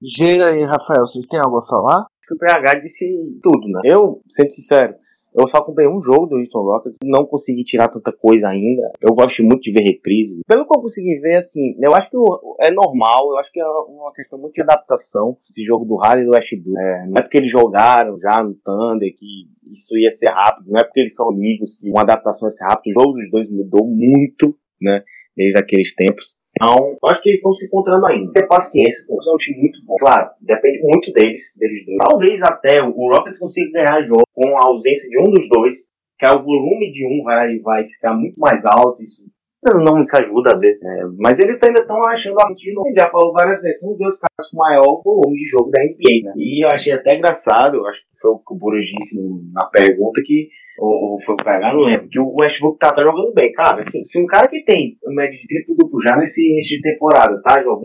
Geira e Rafael, vocês têm algo a falar? Acho que o PH disse tudo, né? Eu, sendo sincero, eu só acompanhei um jogo do Houston Rockets, não consegui tirar tanta coisa ainda. Eu gosto muito de ver reprise. Pelo que eu consegui ver, assim, eu acho que é normal, eu acho que é uma questão muito de adaptação. Esse jogo do Harden e do Westbrook. É, não é porque eles jogaram já no Thunder que isso ia ser rápido, não é porque eles são amigos que uma adaptação ia ser rápida. O jogo dos dois mudou muito, né, desde aqueles tempos. Então, acho que eles estão se encontrando ainda. Ter paciência, porque é um time muito bom. Claro, depende muito deles, deles dois. Talvez até o Rockets consiga ganhar jogo com a ausência de um dos dois, que é o volume de um vai, vai ficar muito mais alto. Isso não nos ajuda às vezes, né? mas eles ainda estão achando a fonte de novo. Já falou várias vezes, são dois caras com maior volume de jogo da NBA, né? E eu achei até engraçado, acho que foi o que o Buros disse na pergunta, que ou, ou foi o PH, não lembro, que o Westbrook tá, tá jogando bem. Cara, assim, se um cara que tem uma média de triplo duplo já nesse início de temporada, tá jogando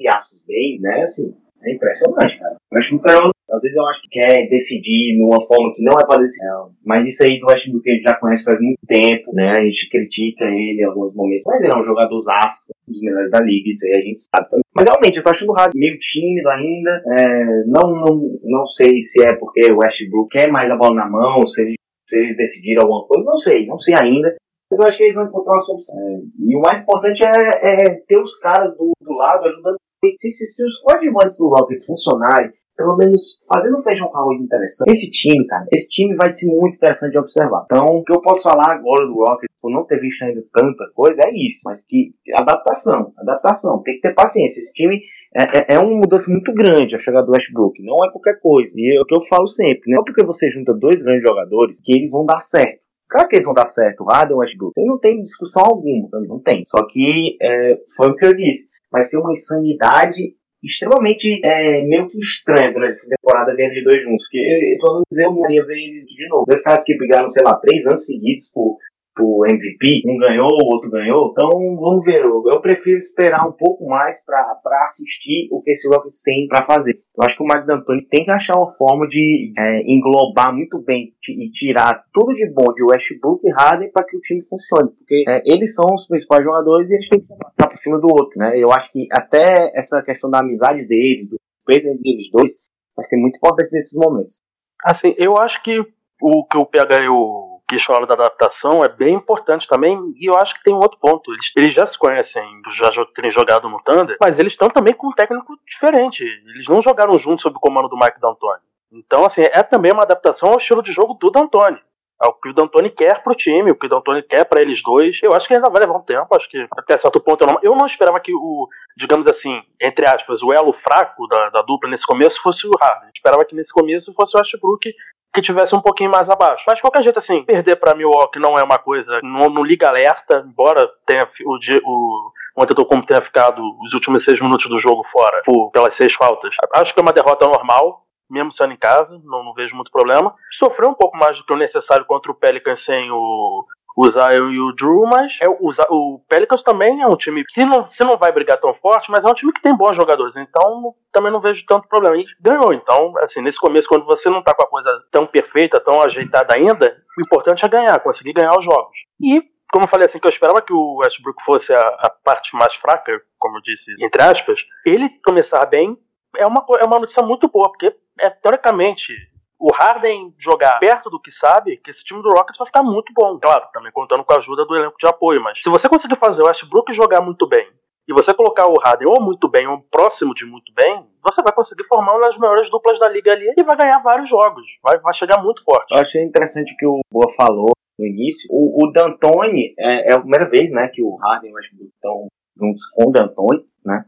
bem, né, assim, é impressionante, cara. O Westbrook tá jogando, às vezes eu acho que quer decidir numa forma que não é pra decidir, mas isso aí do Westbrook a gente já conhece faz muito tempo, né, a gente critica ele em alguns momentos, mas ele é um jogador astro, um dos melhores da liga, isso aí a gente sabe também. Mas realmente, eu tô achando o Rádio meio tímido ainda, é, não, não, não sei se é porque o Westbrook quer mais a bola na mão, se ele se eles decidiram alguma coisa, não sei, não sei ainda. Mas eu acho que eles vão encontrar uma solução. É, e o mais importante é, é, ter os caras do, do lado ajudando. Se, se, se os coadjuvantes do Rockets funcionarem, pelo menos fazendo um feijão com arroz interessante. Esse time, cara, esse time vai ser muito interessante de observar. Então, o que eu posso falar agora do Rocket, por não ter visto ainda tanta coisa, é isso. Mas que adaptação, adaptação, tem que ter paciência. Esse time é, é, é uma mudança muito grande a chegada do Westbrook. Não é qualquer coisa. E é o que eu falo sempre. Não é porque você junta dois grandes jogadores que eles vão dar certo. Claro que eles vão dar certo, o Harden Westbrook. Não tem discussão alguma, não tem. Só que é, foi o que eu disse. Vai ser uma insanidade extremamente é, meio que estranha durante essa temporada vendo de dois juntos. Porque pelo menos eu não ia ver eles de novo. Dois caras que brigaram, sei lá, três anos seguidos por pro MVP, um ganhou, o outro ganhou, então vamos ver, eu, eu prefiro esperar um pouco mais para assistir o que esse Rockets tem para fazer. Eu acho que o Mike D'Antoni tem que achar uma forma de é, englobar muito bem e tirar tudo de bom de Westbrook e Harden para que o time funcione, porque é, eles são os principais jogadores e eles têm que passar por cima do outro, né? Eu acho que até essa questão da amizade deles, do respeito entre eles dois, vai ser muito importante nesses momentos. Assim, eu acho que o que o PH e o que fala da adaptação é bem importante também, e eu acho que tem um outro ponto. Eles, eles já se conhecem, já terem jogado no Thunder, mas eles estão também com um técnico diferente. Eles não jogaram juntos sob o comando do Mike D'Antoni. Então, assim, é também uma adaptação ao estilo de jogo do D'Antoni. Ao que o D'Antoni quer pro time, o que o D'Antoni quer para eles dois. Eu acho que ainda vai levar um tempo, acho que até certo ponto eu não, eu não esperava que o, digamos assim, entre aspas, o elo fraco da, da dupla nesse começo fosse o Harden. Esperava que nesse começo fosse o Westbrook que tivesse um pouquinho mais abaixo. Mas de qualquer jeito, assim, perder para Milwaukee não é uma coisa, não, não liga alerta, embora tenha o, o, o Antetokounmpo tenha ficado os últimos seis minutos do jogo fora por, pelas seis faltas. Acho que é uma derrota normal, mesmo sendo em casa, não, não vejo muito problema. Sofreu um pouco mais do que o necessário contra o Pelicans sem o, o Zion e o Drew, mas é, o, o, Pelicans também é um time que não, se não vai brigar tão forte, mas é um time que tem bons jogadores, então também não vejo tanto problema. E ganhou, então, assim, nesse começo, quando você não tá com a coisa tão perfeita, tão ajeitada ainda, o importante é ganhar, conseguir ganhar os jogos. E, como eu falei assim, que eu esperava que o Westbrook fosse a, a parte mais fraca, como eu disse, entre aspas, ele começar bem é uma, é uma notícia muito boa, porque é, teoricamente o Harden jogar perto do que sabe, que esse time do Rockets vai ficar muito bom. Claro, também contando com a ajuda do elenco de apoio, mas se você conseguir fazer o Westbrook jogar muito bem e você colocar o Harden ou muito bem ou próximo de muito bem, você vai conseguir formar uma das maiores duplas da liga ali e vai ganhar vários jogos. Vai, vai chegar muito forte. Eu achei interessante o que o Boa falou no início. O, o D'Antoni é, é, a primeira vez né, que o Harden e o Westbrook estão juntos com o D'Antoni, né?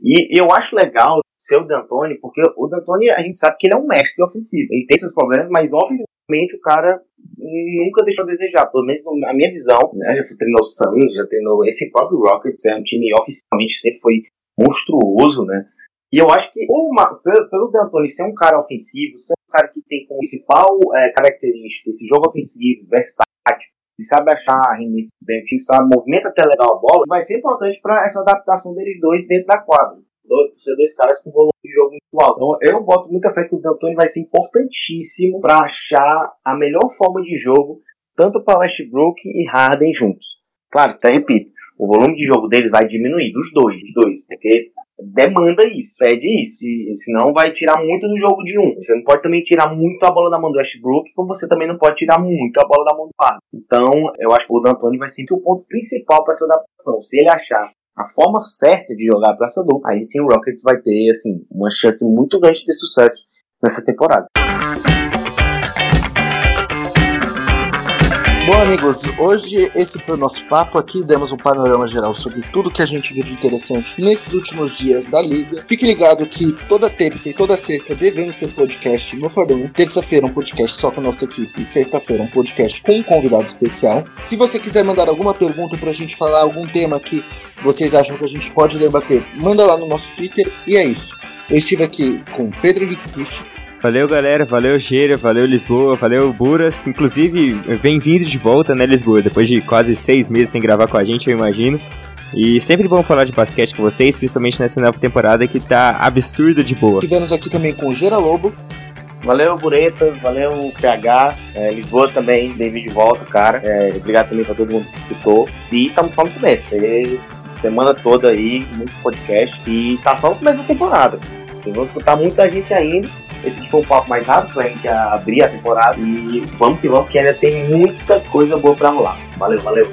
E eu acho legal ser o D'Antoni, porque o D'Antoni, a gente sabe que ele é um mestre ofensivo. Ele tem seus problemas, mas ofensivamente o cara nunca deixou a desejar. Pelo menos na minha visão, né? Já treinou o Suns, já treinou esse próprio Rockets, é um time ofensivamente sempre foi monstruoso, né? E eu acho que uma, pelo D'Antoni ser um cara ofensivo, ser um cara que tem como principal é, característica esse jogo ofensivo, versátil, ele sabe achar arremesso bem, o time sabe, movimenta até legal a bola, vai ser importante para essa adaptação deles dois dentro da quadra dois, ser dois caras com volume de jogo muito alto. Então, eu boto muita fé que o D'Antoni vai ser importantíssimo para achar a melhor forma de jogo, tanto para Westbrook e Harden juntos. Claro, até repito, o volume de jogo deles vai diminuir, dos dois, dos dois, porque demanda isso, pede isso, senão vai tirar muito do jogo de um. Você não pode também tirar muito a bola da mão do Westbrook, como você também não pode tirar muito a bola da mão do Harden. Então, eu acho que o D'Antoni vai ser o ponto principal para essa adaptação. Se ele achar a forma certa de jogar dupla, aí sim o Rockets vai ter assim uma chance muito grande de sucesso nessa temporada. Bom, amigos, hoje esse foi o nosso papo aqui. Demos um panorama geral sobre tudo que a gente viu de interessante nesses últimos dias da liga. Fique ligado que toda terça e toda sexta devemos ter podcast no Fordão. Terça-feira, um podcast só com a nossa equipe. Sexta-feira, um podcast com um convidado especial. Se você quiser mandar alguma pergunta pra gente falar, algum tema que vocês acham que a gente pode debater, manda lá no nosso Twitter. E é isso. Eu estive aqui com Pedro Henrique Kish. Valeu, galera. Valeu, Gêria. Valeu, Lisboa. Valeu, Buras. Inclusive, bem-vindo de volta, né, Lisboa? Depois de quase seis meses sem gravar com a gente, eu imagino. E sempre bom falar de basquete com vocês, principalmente nessa nova temporada que tá absurdo de boa. Tivemos aqui também com o Gera Lobo. Valeu, Buretas, valeu, PH, é, Lisboa também, David de volta, cara. É, obrigado também pra todo mundo que escutou. E estamos só no começo. semana toda aí, muitos podcasts. E tá só no começo da temporada. Vocês vão escutar muita gente ainda. Esse aqui foi um papo mais rápido pra gente abrir a temporada. E vamos que vamos, que ainda tem muita coisa boa pra rolar. Valeu, valeu.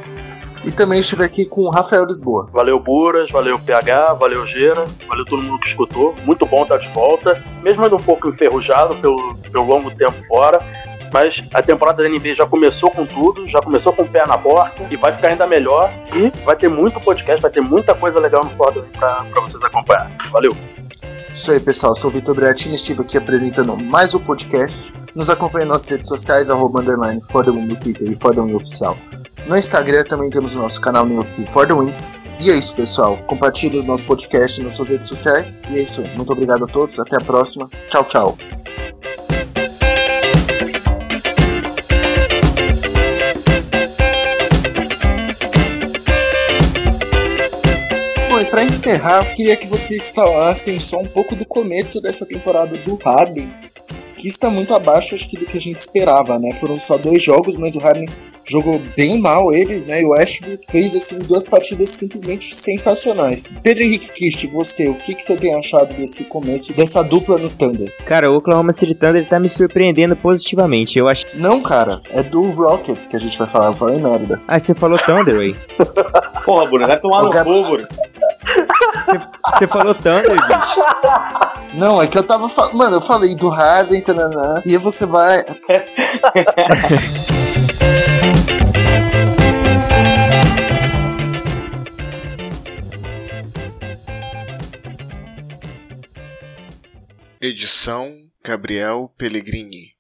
E também estive aqui com o Rafael Lisboa. Valeu, Buras, valeu, PH, valeu, Gera, valeu todo mundo que escutou. Muito bom estar de volta, mesmo ainda um pouco enferrujado pelo, pelo longo tempo fora. Mas a temporada da NBA já começou com tudo, já começou com o pé na porta e vai ficar ainda melhor. E vai ter muito podcast, vai ter muita coisa legal no Fórum pra, pra vocês acompanhar. Valeu! Isso aí, pessoal. Eu sou o Vitor Beatini, estive aqui apresentando mais um podcast. Nos acompanhe nas redes sociais, arroba underline no Twitter e Fordham Oficial. No Instagram também temos o nosso canal no YouTube Fordham E é isso, pessoal. Compartilhe o nosso podcast nas suas redes sociais. E é isso aí. Muito obrigado a todos. Até a próxima. Tchau, tchau. Encerrar, eu queria que vocês falassem só um pouco do começo dessa temporada do Harden, que está muito abaixo acho que do que a gente esperava, né? Foram só dois jogos, mas o Harden jogou bem mal eles, né? E o Westbrook fez assim duas partidas simplesmente sensacionais. Pedro Henrique Kist, você, o que, que você tem achado desse começo dessa dupla no Thunder? Cara, o Oklahoma City Thunder tá me surpreendendo positivamente. Eu acho. Não, cara, é do Rockets que a gente vai falar. Eu falei merda. Ah, você falou Thunder, aí. *laughs* Porra, Bruno, vai tomar no fogo, Bruno. Você falou Thunder, bicho. Não, é que eu tava falando. Mano, eu falei do Harden, tananã, e aí você vai. *laughs* Edição Gabriel Pellegrini